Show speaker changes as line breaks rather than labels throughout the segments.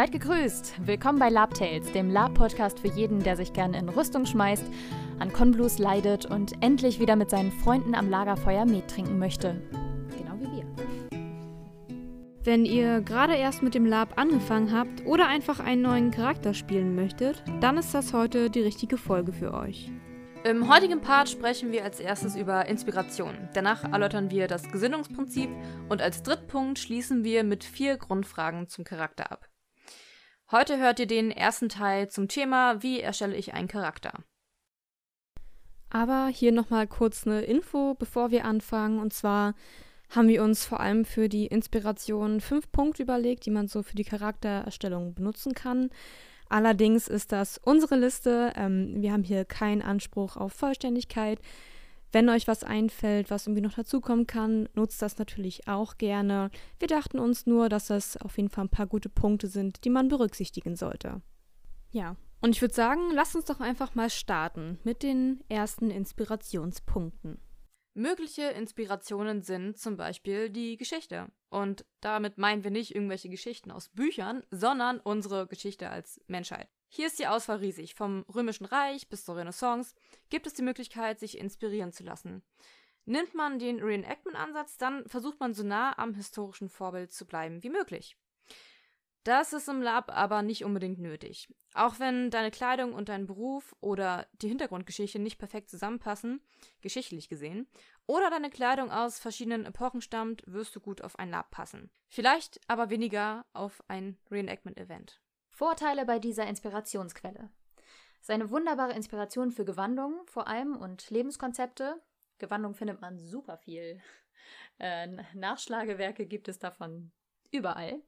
Seid gegrüßt! Willkommen bei Lab Tales, dem Lab-Podcast für jeden, der sich gerne in Rüstung schmeißt, an Konblues leidet und endlich wieder mit seinen Freunden am Lagerfeuer Met trinken möchte. Genau wie wir.
Wenn ihr gerade erst mit dem Lab angefangen habt oder einfach einen neuen Charakter spielen möchtet, dann ist das heute die richtige Folge für euch.
Im heutigen Part sprechen wir als erstes über Inspiration. Danach erläutern wir das Gesinnungsprinzip und als Drittpunkt schließen wir mit vier Grundfragen zum Charakter ab. Heute hört ihr den ersten Teil zum Thema, wie erstelle ich einen Charakter.
Aber hier nochmal kurz eine Info, bevor wir anfangen. Und zwar haben wir uns vor allem für die Inspiration fünf Punkte überlegt, die man so für die Charaktererstellung benutzen kann. Allerdings ist das unsere Liste. Ähm, wir haben hier keinen Anspruch auf Vollständigkeit. Wenn euch was einfällt, was irgendwie noch dazukommen kann, nutzt das natürlich auch gerne. Wir dachten uns nur, dass das auf jeden Fall ein paar gute Punkte sind, die man berücksichtigen sollte. Ja, und ich würde sagen, lasst uns doch einfach mal starten mit den ersten Inspirationspunkten.
Mögliche Inspirationen sind zum Beispiel die Geschichte. Und damit meinen wir nicht irgendwelche Geschichten aus Büchern, sondern unsere Geschichte als Menschheit. Hier ist die Auswahl riesig. Vom Römischen Reich bis zur Renaissance gibt es die Möglichkeit, sich inspirieren zu lassen. Nimmt man den Reenactment-Ansatz, dann versucht man so nah am historischen Vorbild zu bleiben wie möglich. Das ist im Lab aber nicht unbedingt nötig. Auch wenn deine Kleidung und dein Beruf oder die Hintergrundgeschichte nicht perfekt zusammenpassen, geschichtlich gesehen, oder deine Kleidung aus verschiedenen Epochen stammt, wirst du gut auf ein Lab passen. Vielleicht aber weniger auf ein Reenactment-Event.
Vorteile bei dieser Inspirationsquelle. Seine wunderbare Inspiration für Gewandungen vor allem und Lebenskonzepte. Gewandung findet man super viel. Äh, Nachschlagewerke gibt es davon überall.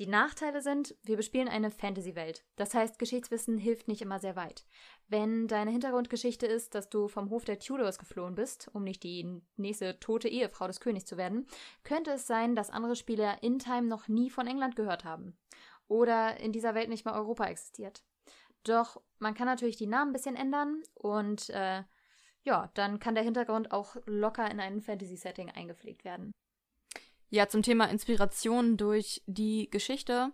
Die Nachteile sind, wir bespielen eine Fantasy-Welt. Das heißt, Geschichtswissen hilft nicht immer sehr weit. Wenn deine Hintergrundgeschichte ist, dass du vom Hof der Tudors geflohen bist, um nicht die nächste tote Ehefrau des Königs zu werden, könnte es sein, dass andere Spieler in Time noch nie von England gehört haben. Oder in dieser Welt nicht mal Europa existiert. Doch man kann natürlich die Namen ein bisschen ändern und äh, ja, dann kann der Hintergrund auch locker in ein Fantasy-Setting eingepflegt werden.
Ja, zum Thema Inspiration durch die Geschichte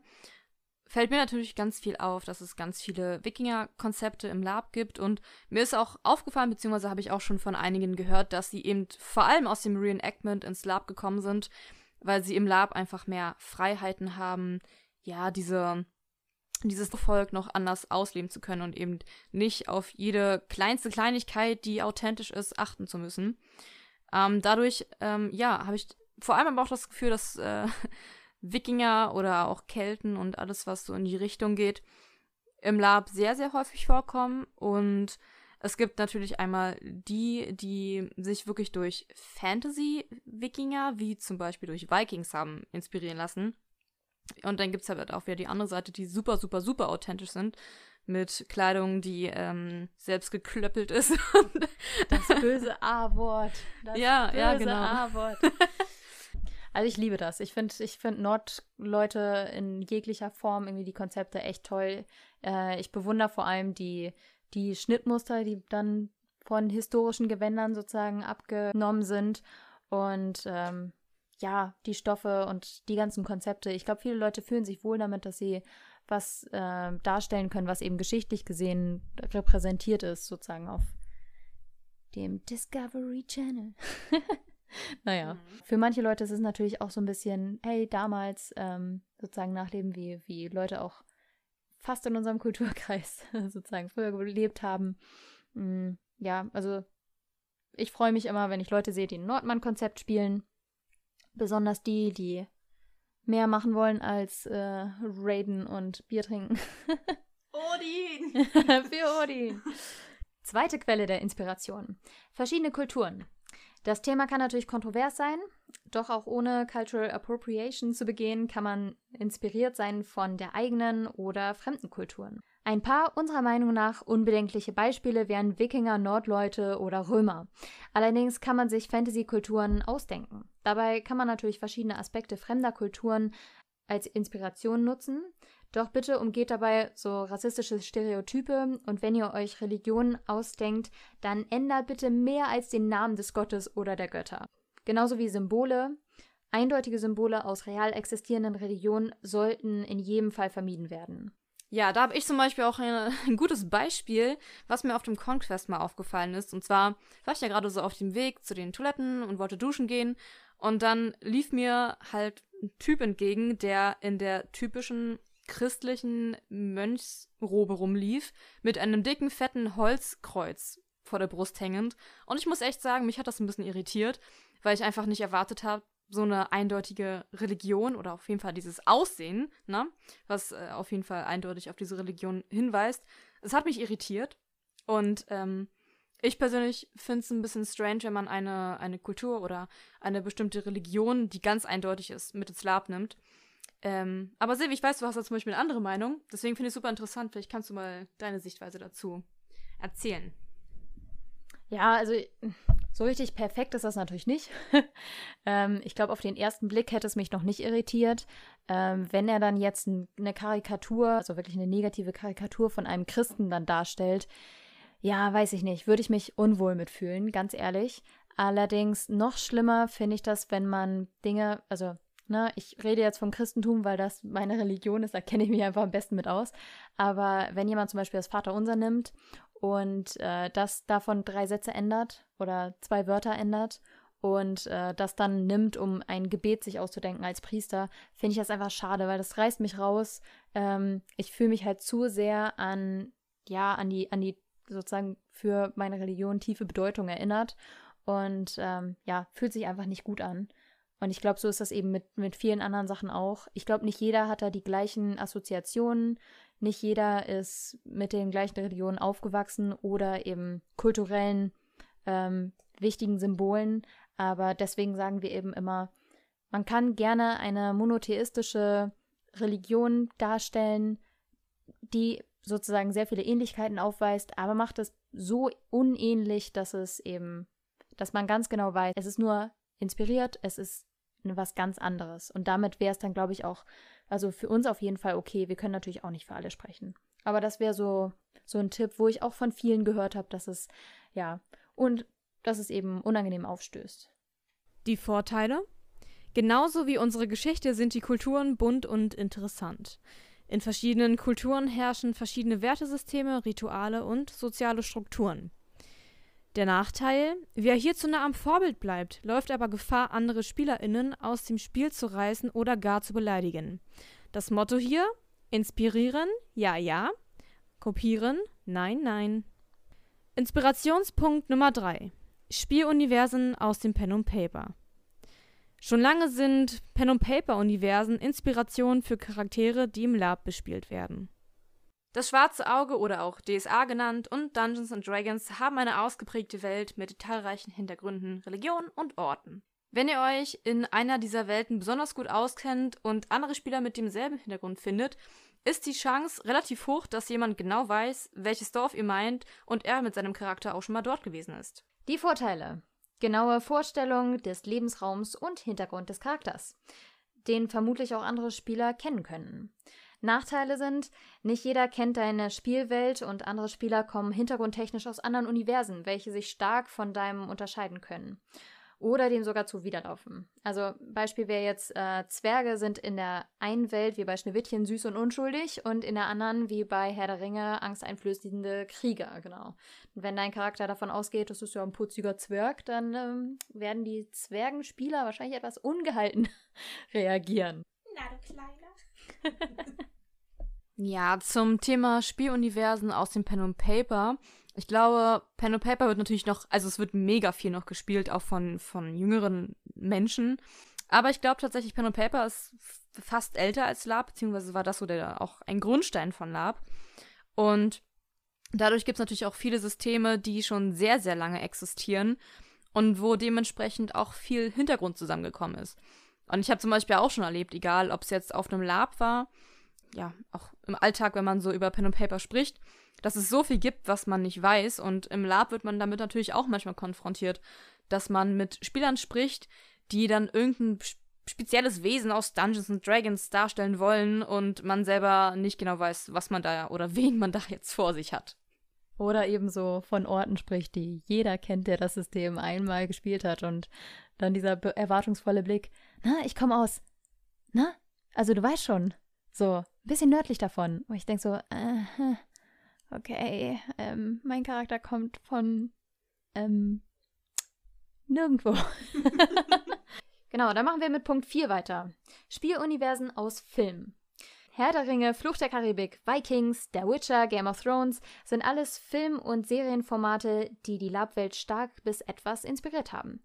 fällt mir natürlich ganz viel auf, dass es ganz viele Wikinger-Konzepte im Lab gibt und mir ist auch aufgefallen, beziehungsweise habe ich auch schon von einigen gehört, dass sie eben vor allem aus dem Reenactment ins Lab gekommen sind, weil sie im Lab einfach mehr Freiheiten haben, ja, diese dieses Volk noch anders ausleben zu können und eben nicht auf jede kleinste Kleinigkeit, die authentisch ist, achten zu müssen. Ähm, dadurch, ähm, ja, habe ich vor allem aber auch das Gefühl, dass äh, Wikinger oder auch Kelten und alles, was so in die Richtung geht, im Lab sehr, sehr häufig vorkommen. Und es gibt natürlich einmal die, die sich wirklich durch Fantasy-Wikinger, wie zum Beispiel durch Vikings haben, inspirieren lassen. Und dann gibt es halt auch wieder die andere Seite, die super, super, super authentisch sind. Mit Kleidung, die ähm, selbst geklöppelt ist.
das böse A-Wort.
Ja, ja, genau.
A-Wort. Also ich liebe das. Ich finde ich find Nordleute in jeglicher Form irgendwie die Konzepte echt toll. Äh, ich bewundere vor allem die, die Schnittmuster, die dann von historischen Gewändern sozusagen abgenommen sind. Und ähm, ja, die Stoffe und die ganzen Konzepte. Ich glaube, viele Leute fühlen sich wohl damit, dass sie was äh, darstellen können, was eben geschichtlich gesehen repräsentiert ist, sozusagen auf dem Discovery Channel. naja, mhm. für manche Leute ist es natürlich auch so ein bisschen, hey, damals ähm, sozusagen nachleben, wie, wie Leute auch fast in unserem Kulturkreis sozusagen früher gelebt haben. Mhm, ja, also ich freue mich immer, wenn ich Leute sehe, die ein Nordmann-Konzept spielen. Besonders die, die mehr machen wollen als äh, Raiden und Bier trinken.
Odin!
Für Odin! Zweite Quelle der Inspiration. Verschiedene Kulturen. Das Thema kann natürlich kontrovers sein, doch auch ohne Cultural Appropriation zu begehen, kann man inspiriert sein von der eigenen oder fremden Kulturen. Ein paar unserer Meinung nach unbedenkliche Beispiele wären Wikinger, Nordleute oder Römer. Allerdings kann man sich Fantasy-Kulturen ausdenken. Dabei kann man natürlich verschiedene Aspekte fremder Kulturen als Inspiration nutzen, doch bitte umgeht dabei so rassistische Stereotype und wenn ihr euch Religionen ausdenkt, dann ändert bitte mehr als den Namen des Gottes oder der Götter. Genauso wie Symbole Eindeutige Symbole aus real existierenden Religionen sollten in jedem Fall vermieden werden.
Ja, da habe ich zum Beispiel auch ein, ein, gutes Beispiel, was mir auf dem Conquest mal aufgefallen ist. Und zwar war ich ja gerade so auf dem Weg zu den Toiletten und wollte duschen gehen. Und dann lief mir halt ein Typ entgegen, der in der typischen christlichen Mönchsrobe rumlief, mit einem dicken, fetten Holzkreuz vor der Brust hängend. Und ich muss echt sagen, mich hat das ein bisschen irritiert, weil ich einfach nicht erwartet habe, so eine eindeutige Religion oder auf jeden Fall dieses Aussehen, ne, was äh, auf jeden Fall eindeutig auf diese Religion hinweist. Es hat mich irritiert und ähm, ich persönlich finde es ein bisschen strange, wenn man eine, eine Kultur oder eine bestimmte Religion, die ganz eindeutig ist, mit ins Lab nimmt. Ähm, aber Silvi, ich weiß, du hast da zum Beispiel eine andere Meinung, deswegen finde ich es super interessant. Vielleicht kannst du mal deine Sichtweise dazu erzählen.
Ja, also so richtig perfekt ist das natürlich nicht. ähm, ich glaube, auf den ersten Blick hätte es mich noch nicht irritiert. Ähm, wenn er dann jetzt eine Karikatur, also wirklich eine negative Karikatur von einem Christen dann darstellt, ja, weiß ich nicht, würde ich mich unwohl mitfühlen, ganz ehrlich. Allerdings noch schlimmer finde ich das, wenn man Dinge, also Ne, ich rede jetzt vom Christentum, weil das meine Religion ist, da kenne ich mich einfach am besten mit aus. Aber wenn jemand zum Beispiel das Vaterunser nimmt und äh, das davon drei Sätze ändert oder zwei Wörter ändert und äh, das dann nimmt, um ein Gebet sich auszudenken als Priester, finde ich das einfach schade, weil das reißt mich raus. Ähm, ich fühle mich halt zu sehr an, ja, an die, an die sozusagen für meine Religion tiefe Bedeutung erinnert und ähm, ja, fühlt sich einfach nicht gut an. Und ich glaube, so ist das eben mit, mit vielen anderen Sachen auch. Ich glaube, nicht jeder hat da die gleichen Assoziationen, nicht jeder ist mit den gleichen Religionen aufgewachsen oder eben kulturellen ähm, wichtigen Symbolen. Aber deswegen sagen wir eben immer, man kann gerne eine monotheistische Religion darstellen, die sozusagen sehr viele Ähnlichkeiten aufweist, aber macht es so unähnlich, dass es eben, dass man ganz genau weiß, es ist nur inspiriert, es ist was ganz anderes. Und damit wäre es dann, glaube ich, auch, also für uns auf jeden Fall okay. Wir können natürlich auch nicht für alle sprechen. Aber das wäre so, so ein Tipp, wo ich auch von vielen gehört habe, dass es, ja, und dass es eben unangenehm aufstößt.
Die Vorteile? Genauso wie unsere Geschichte sind die Kulturen bunt und interessant. In verschiedenen Kulturen herrschen verschiedene Wertesysteme, Rituale und soziale Strukturen. Der Nachteil, wer hier zu nah am Vorbild bleibt, läuft aber Gefahr, andere SpielerInnen aus dem Spiel zu reißen oder gar zu beleidigen. Das Motto hier: Inspirieren, ja, ja. Kopieren, nein, nein. Inspirationspunkt Nummer 3. Spieluniversen aus dem Pen und Paper. Schon lange sind Pen und Paper Universen Inspiration für Charaktere, die im Lab bespielt werden.
Das Schwarze Auge oder auch DSA genannt und Dungeons Dragons haben eine ausgeprägte Welt mit detailreichen Hintergründen, Religionen und Orten. Wenn ihr euch in einer dieser Welten besonders gut auskennt und andere Spieler mit demselben Hintergrund findet, ist die Chance relativ hoch, dass jemand genau weiß, welches Dorf ihr meint und er mit seinem Charakter auch schon mal dort gewesen ist.
Die Vorteile. Genaue Vorstellung des Lebensraums und Hintergrund des Charakters, den vermutlich auch andere Spieler kennen können. Nachteile sind, nicht jeder kennt deine Spielwelt und andere Spieler kommen hintergrundtechnisch aus anderen Universen, welche sich stark von deinem unterscheiden können. Oder dem sogar zuwiderlaufen. Also Beispiel wäre jetzt, äh, Zwerge sind in der einen Welt wie bei Schneewittchen süß und unschuldig und in der anderen wie bei Herr der Ringe angsteinflößende Krieger, genau. Und wenn dein Charakter davon ausgeht, das ist ja ein putziger Zwerg, dann ähm, werden die Zwergenspieler wahrscheinlich etwas ungehalten reagieren.
Na, du Kleiner.
ja, zum Thema Spieluniversen aus dem Pen and Paper. Ich glaube, Pen and Paper wird natürlich noch, also es wird mega viel noch gespielt, auch von, von jüngeren Menschen. Aber ich glaube tatsächlich, Pen and Paper ist fast älter als Lab, beziehungsweise war das so der, auch ein Grundstein von Lab. Und dadurch gibt es natürlich auch viele Systeme, die schon sehr, sehr lange existieren und wo dementsprechend auch viel Hintergrund zusammengekommen ist. Und ich habe zum Beispiel auch schon erlebt, egal ob es jetzt auf einem Lab war, ja, auch im Alltag, wenn man so über Pen und Paper spricht, dass es so viel gibt, was man nicht weiß. Und im Lab wird man damit natürlich auch manchmal konfrontiert, dass man mit Spielern spricht, die dann irgendein spezielles Wesen aus Dungeons and Dragons darstellen wollen und man selber nicht genau weiß, was man da oder wen man da jetzt vor sich hat.
Oder ebenso von Orten spricht, die jeder kennt, der das System einmal gespielt hat und dann dieser erwartungsvolle Blick na, ich komme aus, na, also du weißt schon, so, ein bisschen nördlich davon. Und ich denke so, äh, okay, ähm, mein Charakter kommt von, ähm, nirgendwo. genau, dann machen wir mit Punkt 4 weiter. Spieluniversen aus Filmen. Herr der Ringe, Fluch der Karibik, Vikings, Der Witcher, Game of Thrones sind alles Film- und Serienformate, die die Labwelt stark bis etwas inspiriert haben.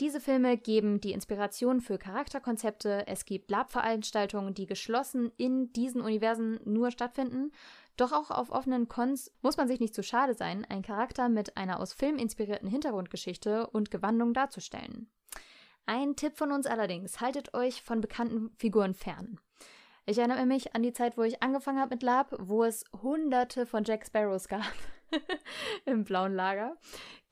Diese Filme geben die Inspiration für Charakterkonzepte. Es gibt Lab-Veranstaltungen, die geschlossen in diesen Universen nur stattfinden. Doch auch auf offenen Cons muss man sich nicht zu schade sein, einen Charakter mit einer aus Film inspirierten Hintergrundgeschichte und Gewandung darzustellen. Ein Tipp von uns allerdings, haltet euch von bekannten Figuren fern. Ich erinnere mich an die Zeit, wo ich angefangen habe mit Lab, wo es hunderte von Jack Sparrows gab im blauen Lager.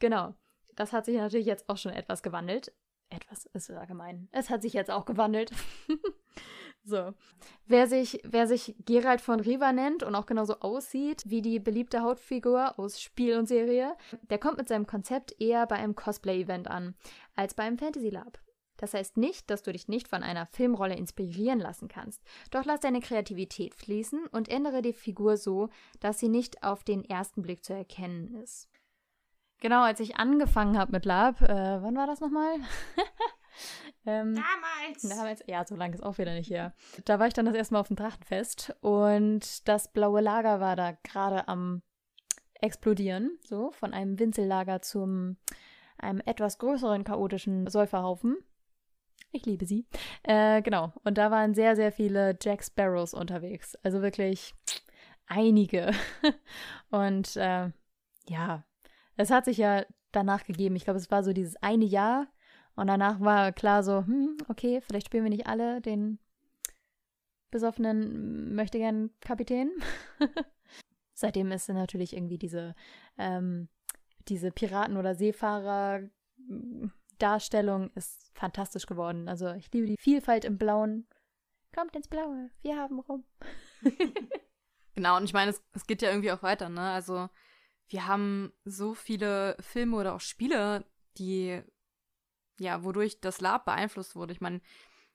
Genau. Das hat sich natürlich jetzt auch schon etwas gewandelt. Etwas ist allgemein. Es hat sich jetzt auch gewandelt. so. Wer sich, wer sich Gerald von Riva nennt und auch genauso aussieht wie die beliebte Hautfigur aus Spiel und Serie, der kommt mit seinem Konzept eher bei einem Cosplay-Event an, als bei einem Fantasy Lab. Das heißt nicht, dass du dich nicht von einer Filmrolle inspirieren lassen kannst. Doch lass deine Kreativität fließen und ändere die Figur so, dass sie nicht auf den ersten Blick zu erkennen ist. Genau, als ich angefangen habe mit Lab, äh, wann war das nochmal?
ähm, damals.
Damals, ja, so lange ist auch wieder nicht her. Da war ich dann das erste Mal auf dem Drachtenfest und das blaue Lager war da gerade am explodieren, so von einem Winzellager zum einem etwas größeren chaotischen Säuferhaufen. Ich liebe sie. Äh, genau. Und da waren sehr, sehr viele Jack Sparrows unterwegs. Also wirklich einige. Und äh, ja, es hat sich ja danach gegeben. Ich glaube, es war so dieses eine Jahr. Und danach war klar so, hm, okay, vielleicht spielen wir nicht alle den besoffenen möchte gern Kapitän. Seitdem ist natürlich irgendwie diese, ähm, diese Piraten- oder Seefahrer Darstellung ist fantastisch geworden. Also ich liebe die Vielfalt im Blauen. Kommt ins Blaue, wir haben rum.
genau, und ich meine, es, es geht ja irgendwie auch weiter, ne? Also wir haben so viele Filme oder auch Spiele, die, ja, wodurch das Lab beeinflusst wurde. Ich meine,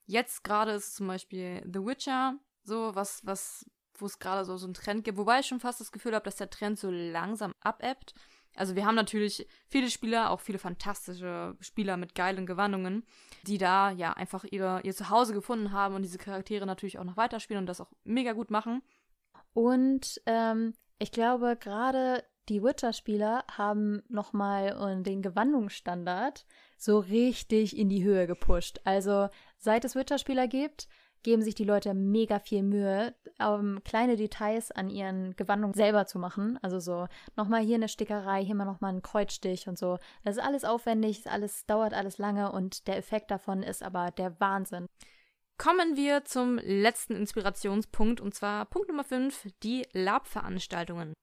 jetzt gerade ist zum Beispiel The Witcher, so was, was, wo es gerade so, so einen Trend gibt, wobei ich schon fast das Gefühl habe, dass der Trend so langsam abebbt. Also wir haben natürlich viele Spieler, auch viele fantastische Spieler mit geilen Gewandungen, die da ja einfach ihre, ihr Zuhause gefunden haben und diese Charaktere natürlich auch noch weiterspielen und das auch mega gut machen.
Und ähm, ich glaube, gerade die Witcher-Spieler haben nochmal den Gewandungsstandard so richtig in die Höhe gepusht. Also seit es Witcher-Spieler gibt, geben sich die Leute mega viel Mühe, um kleine Details an ihren Gewandungen selber zu machen. Also so nochmal hier eine Stickerei, hier mal nochmal ein Kreuzstich und so. Das ist alles aufwendig, ist alles, dauert alles lange und der Effekt davon ist aber der Wahnsinn.
Kommen wir zum letzten Inspirationspunkt und zwar Punkt Nummer 5, die Lab-Veranstaltungen.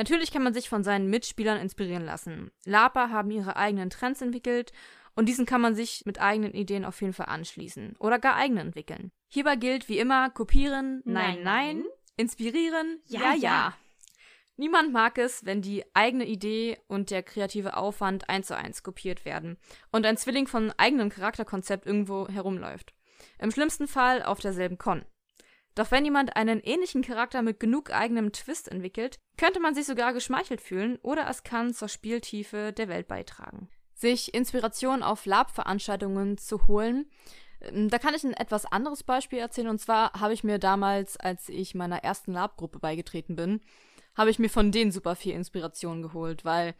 Natürlich kann man sich von seinen Mitspielern inspirieren lassen. Laper haben ihre eigenen Trends entwickelt und diesen kann man sich mit eigenen Ideen auf jeden Fall anschließen oder gar eigene entwickeln. Hierbei gilt wie immer kopieren, nein, nein, nein inspirieren, ja, ja, ja. Niemand mag es, wenn die eigene Idee und der kreative Aufwand eins zu eins kopiert werden und ein Zwilling von eigenem Charakterkonzept irgendwo herumläuft. Im schlimmsten Fall auf derselben Con. Doch wenn jemand einen ähnlichen Charakter mit genug eigenem Twist entwickelt, könnte man sich sogar geschmeichelt fühlen oder es kann zur Spieltiefe der Welt beitragen sich Inspiration auf Lab-Veranstaltungen zu holen. Ähm, da kann ich ein etwas anderes Beispiel erzählen. Und zwar habe ich mir damals, als ich meiner ersten Lab-Gruppe beigetreten bin, habe ich mir von denen super viel Inspiration geholt, weil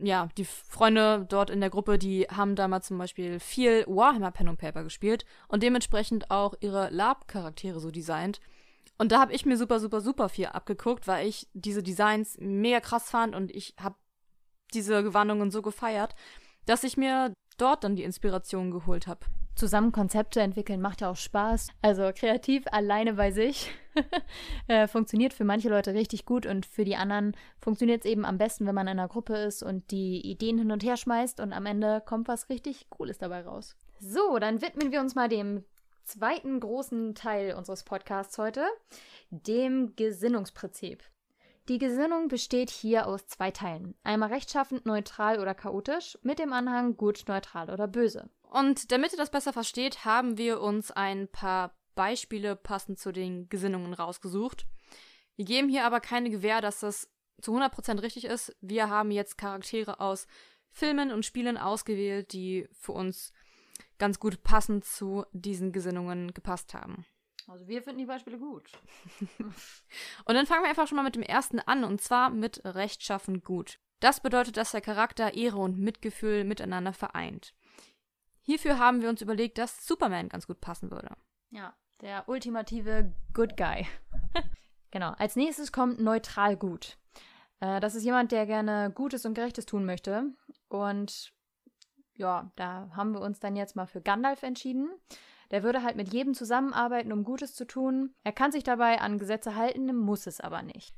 ja, die Freunde dort in der Gruppe, die haben damals zum Beispiel viel Warhammer Pen und Paper gespielt und dementsprechend auch ihre Lab-Charaktere so designt. Und da habe ich mir super, super, super viel abgeguckt, weil ich diese Designs mega krass fand und ich habe diese Gewandungen so gefeiert, dass ich mir dort dann die Inspiration geholt habe.
Zusammen Konzepte entwickeln macht ja auch Spaß. Also kreativ alleine bei sich äh, funktioniert für manche Leute richtig gut und für die anderen funktioniert es eben am besten, wenn man in einer Gruppe ist und die Ideen hin und her schmeißt und am Ende kommt was richtig Cooles dabei raus. So, dann widmen wir uns mal dem zweiten großen Teil unseres Podcasts heute, dem Gesinnungsprinzip. Die Gesinnung besteht hier aus zwei Teilen. Einmal rechtschaffend, neutral oder chaotisch mit dem Anhang gut, neutral oder böse.
Und damit ihr das besser versteht, haben wir uns ein paar Beispiele passend zu den Gesinnungen rausgesucht. Wir geben hier aber keine Gewähr, dass das zu 100% richtig ist. Wir haben jetzt Charaktere aus Filmen und Spielen ausgewählt, die für uns ganz gut passend zu diesen Gesinnungen gepasst haben.
Also wir finden die Beispiele gut.
und dann fangen wir einfach schon mal mit dem ersten an, und zwar mit rechtschaffen gut. Das bedeutet, dass der Charakter Ehre und Mitgefühl miteinander vereint. Hierfür haben wir uns überlegt, dass Superman ganz gut passen würde.
Ja, der ultimative Good Guy. genau. Als nächstes kommt neutral gut. Äh, das ist jemand, der gerne Gutes und Gerechtes tun möchte. Und ja, da haben wir uns dann jetzt mal für Gandalf entschieden. Der würde halt mit jedem zusammenarbeiten, um Gutes zu tun. Er kann sich dabei an Gesetze halten, muss es aber nicht.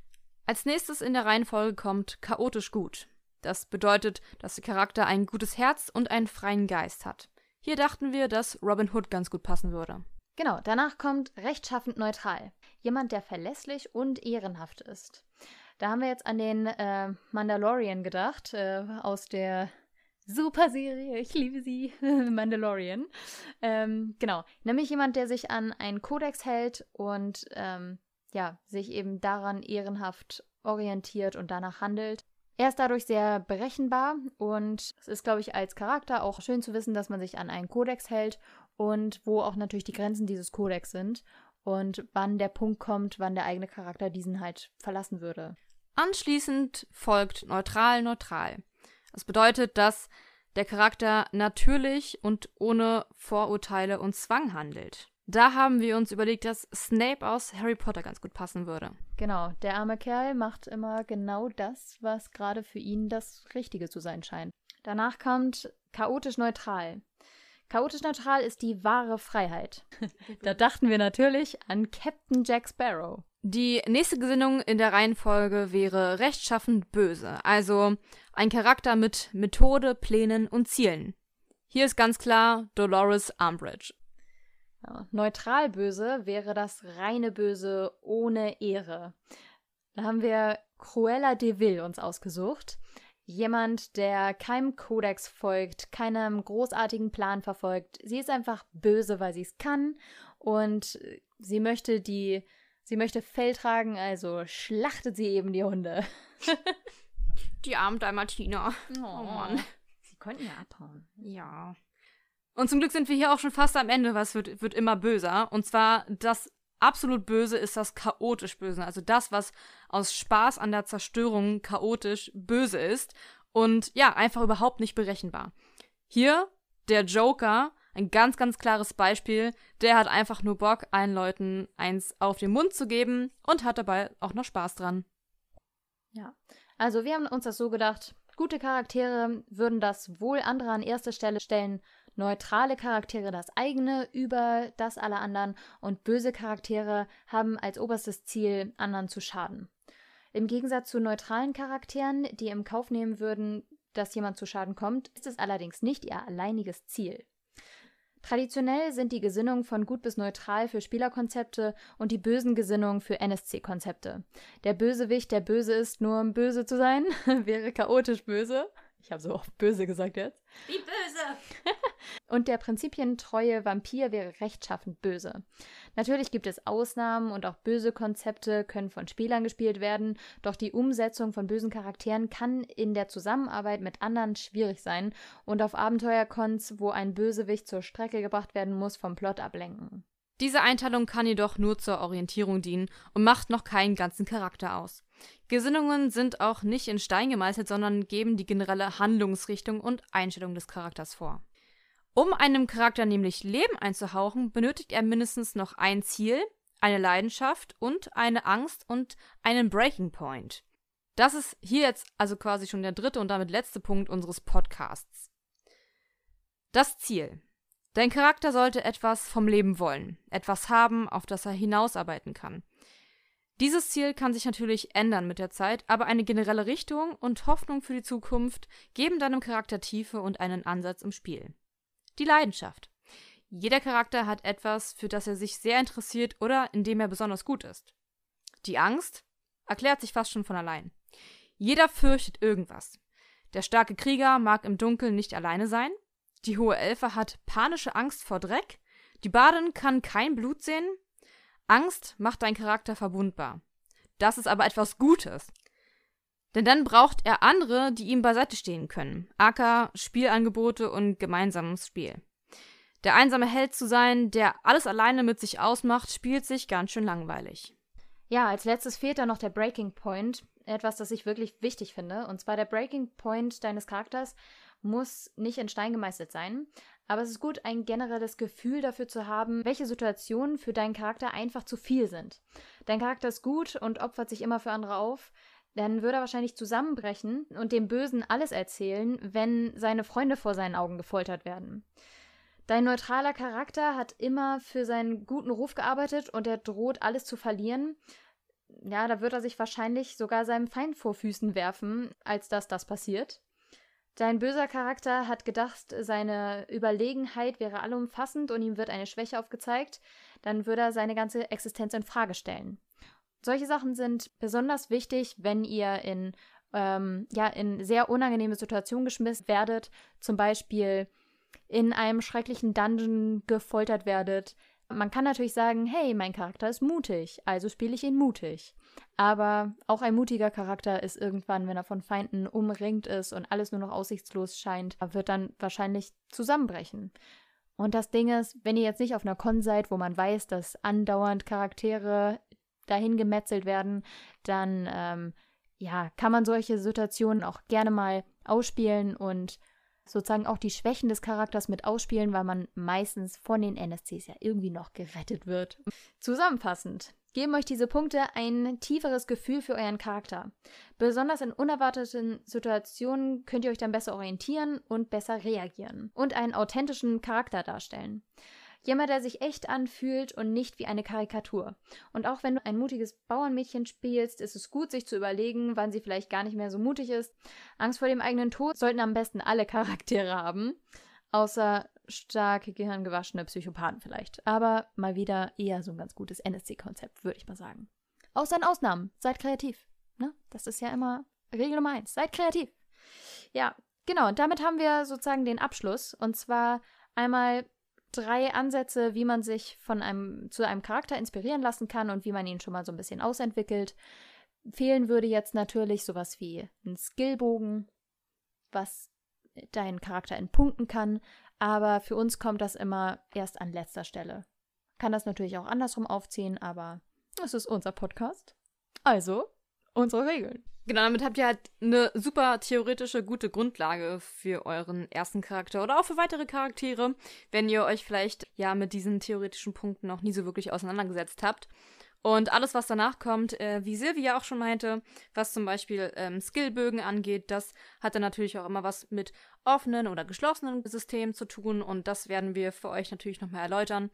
Als nächstes in der Reihenfolge kommt chaotisch gut. Das bedeutet, dass der Charakter ein gutes Herz und einen freien Geist hat. Hier dachten wir, dass Robin Hood ganz gut passen würde.
Genau, danach kommt rechtschaffend neutral. Jemand, der verlässlich und ehrenhaft ist. Da haben wir jetzt an den äh, Mandalorian gedacht, äh, aus der Super Serie, ich liebe sie, Mandalorian. Ähm, genau, nämlich jemand, der sich an einen Kodex hält und ähm, ja, sich eben daran ehrenhaft orientiert und danach handelt. Er ist dadurch sehr berechenbar und es ist, glaube ich, als Charakter auch schön zu wissen, dass man sich an einen Kodex hält und wo auch natürlich die Grenzen dieses Kodex sind und wann der Punkt kommt, wann der eigene Charakter diesen halt verlassen würde.
Anschließend folgt neutral neutral. Das bedeutet, dass der Charakter natürlich und ohne Vorurteile und Zwang handelt. Da haben wir uns überlegt, dass Snape aus Harry Potter ganz gut passen würde.
Genau, der arme Kerl macht immer genau das, was gerade für ihn das Richtige zu sein scheint. Danach kommt chaotisch neutral. Chaotisch neutral ist die wahre Freiheit. da dachten wir natürlich an Captain Jack Sparrow.
Die nächste Gesinnung in der Reihenfolge wäre rechtschaffend böse, also ein Charakter mit Methode, Plänen und Zielen. Hier ist ganz klar Dolores Umbridge.
Neutral böse wäre das reine Böse ohne Ehre. Da haben wir Cruella de Vil uns ausgesucht. Jemand, der keinem Kodex folgt, keinem großartigen Plan verfolgt. Sie ist einfach böse, weil sie es kann und sie möchte die Sie möchte Fell tragen, also schlachtet sie eben die Hunde.
die arme Dalmatiner.
Oh, oh Mann. Sie konnten ja abhauen.
Ja. Und zum Glück sind wir hier auch schon fast am Ende, was wird, wird immer böser. Und zwar das absolut Böse ist das chaotisch Böse. Also das, was aus Spaß an der Zerstörung chaotisch böse ist. Und ja, einfach überhaupt nicht berechenbar. Hier der Joker ein ganz, ganz klares Beispiel. Der hat einfach nur Bock, allen Leuten eins auf den Mund zu geben und hat dabei auch noch Spaß dran.
Ja, also wir haben uns das so gedacht, gute Charaktere würden das Wohl anderer an erste Stelle stellen, neutrale Charaktere das eigene über das aller anderen und böse Charaktere haben als oberstes Ziel, anderen zu schaden. Im Gegensatz zu neutralen Charakteren, die im Kauf nehmen würden, dass jemand zu Schaden kommt, ist es allerdings nicht ihr alleiniges Ziel. Traditionell sind die Gesinnungen von gut bis neutral für Spielerkonzepte und die bösen Gesinnungen für NSC-Konzepte. Der Bösewicht, der böse ist, nur um böse zu sein, wäre chaotisch böse. Ich habe so oft böse gesagt jetzt.
Wie böse!
und der prinzipientreue Vampir wäre rechtschaffend böse. Natürlich gibt es Ausnahmen und auch böse Konzepte können von Spielern gespielt werden, doch die Umsetzung von bösen Charakteren kann in der Zusammenarbeit mit anderen schwierig sein und auf Abenteuercons, wo ein Bösewicht zur Strecke gebracht werden muss, vom Plot ablenken.
Diese Einteilung kann jedoch nur zur Orientierung dienen und macht noch keinen ganzen Charakter aus. Gesinnungen sind auch nicht in Stein gemeißelt, sondern geben die generelle Handlungsrichtung und Einstellung des Charakters vor. Um einem Charakter nämlich Leben einzuhauchen, benötigt er mindestens noch ein Ziel, eine Leidenschaft und eine Angst und einen Breaking Point. Das ist hier jetzt also quasi schon der dritte und damit letzte Punkt unseres Podcasts. Das Ziel. Dein Charakter sollte etwas vom Leben wollen, etwas haben, auf das er hinausarbeiten kann. Dieses Ziel kann sich natürlich ändern mit der Zeit, aber eine generelle Richtung und Hoffnung für die Zukunft geben deinem Charakter Tiefe und einen Ansatz im Spiel. Die Leidenschaft. Jeder Charakter hat etwas, für das er sich sehr interessiert oder in dem er besonders gut ist. Die Angst erklärt sich fast schon von allein. Jeder fürchtet irgendwas. Der starke Krieger mag im Dunkeln nicht alleine sein, Die hohe Elfe hat panische Angst vor Dreck. Die Badin kann kein Blut sehen. Angst macht deinen Charakter verwundbar. Das ist aber etwas Gutes. Denn dann braucht er andere, die ihm beiseite stehen können. Acker, Spielangebote und gemeinsames Spiel. Der einsame Held zu sein, der alles alleine mit sich ausmacht, spielt sich ganz schön langweilig.
Ja, als letztes fehlt da noch der Breaking Point. Etwas, das ich wirklich wichtig finde. Und zwar der Breaking Point deines Charakters muss nicht in Stein gemeißelt sein. Aber es ist gut, ein generelles Gefühl dafür zu haben, welche Situationen für deinen Charakter einfach zu viel sind. Dein Charakter ist gut und opfert sich immer für andere auf. Dann würde er wahrscheinlich zusammenbrechen und dem Bösen alles erzählen, wenn seine Freunde vor seinen Augen gefoltert werden. Dein neutraler Charakter hat immer für seinen guten Ruf gearbeitet und er droht alles zu verlieren. Ja, da wird er sich wahrscheinlich sogar seinem Feind vor Füßen werfen, als dass das passiert. Dein böser Charakter hat gedacht, seine Überlegenheit wäre allumfassend und ihm wird eine Schwäche aufgezeigt, dann würde er seine ganze Existenz in Frage stellen. Solche Sachen sind besonders wichtig, wenn ihr in, ähm, ja, in sehr unangenehme Situationen geschmissen werdet, zum Beispiel in einem schrecklichen Dungeon gefoltert werdet. Man kann natürlich sagen, hey, mein Charakter ist mutig, also spiele ich ihn mutig. Aber auch ein mutiger Charakter ist irgendwann, wenn er von Feinden umringt ist und alles nur noch aussichtslos scheint, wird dann wahrscheinlich zusammenbrechen. Und das Ding ist, wenn ihr jetzt nicht auf einer Con seid, wo man weiß, dass andauernd Charaktere dahin gemetzelt werden, dann ähm, ja, kann man solche Situationen auch gerne mal ausspielen und sozusagen auch die Schwächen des Charakters mit ausspielen, weil man meistens von den NSCs ja irgendwie noch gerettet wird. Zusammenfassend geben euch diese Punkte ein tieferes Gefühl für euren Charakter. Besonders in unerwarteten Situationen könnt ihr euch dann besser orientieren und besser reagieren und einen authentischen Charakter darstellen. Jemand, der sich echt anfühlt und nicht wie eine Karikatur. Und auch wenn du ein mutiges Bauernmädchen spielst, ist es gut, sich zu überlegen, wann sie vielleicht gar nicht mehr so mutig ist. Angst vor dem eigenen Tod sollten am besten alle Charaktere haben. Außer starke gehirngewaschene Psychopathen vielleicht. Aber mal wieder eher so ein ganz gutes NSC-Konzept, würde ich mal sagen. Außer in Ausnahmen. Seid kreativ. Ne? Das ist ja immer Regel Nummer eins. Seid kreativ. Ja, genau. Und damit haben wir sozusagen den Abschluss. Und zwar einmal drei Ansätze, wie man sich von einem zu einem Charakter inspirieren lassen kann und wie man ihn schon mal so ein bisschen ausentwickelt. Fehlen würde jetzt natürlich sowas wie ein Skillbogen, was deinen Charakter entpunkten kann, aber für uns kommt das immer erst an letzter Stelle. Kann das natürlich auch andersrum aufziehen, aber es ist unser Podcast. Also, unsere Regeln.
Genau, damit habt ihr halt eine super theoretische, gute Grundlage für euren ersten Charakter oder auch für weitere Charaktere, wenn ihr euch vielleicht ja mit diesen theoretischen Punkten noch nie so wirklich auseinandergesetzt habt. Und alles, was danach kommt, äh, wie Silvia auch schon meinte, was zum Beispiel ähm, Skillbögen angeht, das hat dann natürlich auch immer was mit offenen oder geschlossenen Systemen zu tun und das werden wir für euch natürlich nochmal erläutern.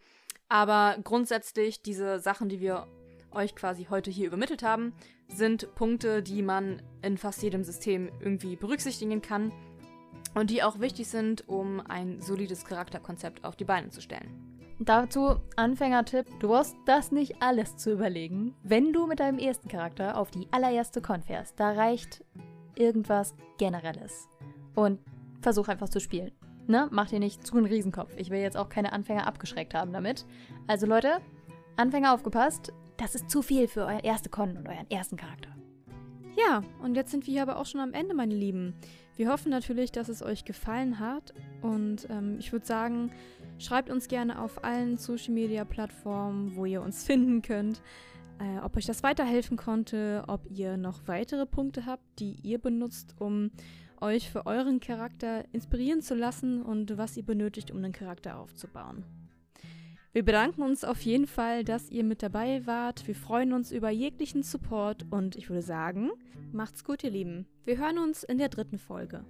Aber grundsätzlich diese Sachen, die wir euch quasi heute hier übermittelt haben, sind Punkte, die man in fast jedem System irgendwie berücksichtigen kann und die auch wichtig sind, um ein solides Charakterkonzept auf die Beine zu stellen.
Dazu Anfängertipp, du brauchst das nicht alles zu überlegen, wenn du mit deinem ersten Charakter auf die allererste Con fährst. Da reicht irgendwas Generelles. Und versuch einfach zu spielen. Ne? Mach dir nicht zu einen Riesenkopf. Ich will jetzt auch keine Anfänger abgeschreckt haben damit. Also Leute, Anfänger aufgepasst, das ist zu viel für euer erste Con und euren ersten Charakter.
Ja, und jetzt sind wir aber auch schon am Ende, meine Lieben. Wir hoffen natürlich, dass es euch gefallen hat. Und ähm, ich würde sagen, schreibt uns gerne auf allen Social Media Plattformen, wo ihr uns finden könnt, äh, ob euch das weiterhelfen konnte, ob ihr noch weitere Punkte habt, die ihr benutzt, um euch für euren Charakter inspirieren zu lassen und was ihr benötigt, um den Charakter aufzubauen. Wir bedanken uns auf jeden Fall, dass ihr mit dabei wart. Wir freuen uns über jeglichen Support und ich würde sagen, macht's gut, ihr Lieben. Wir hören uns in der dritten Folge.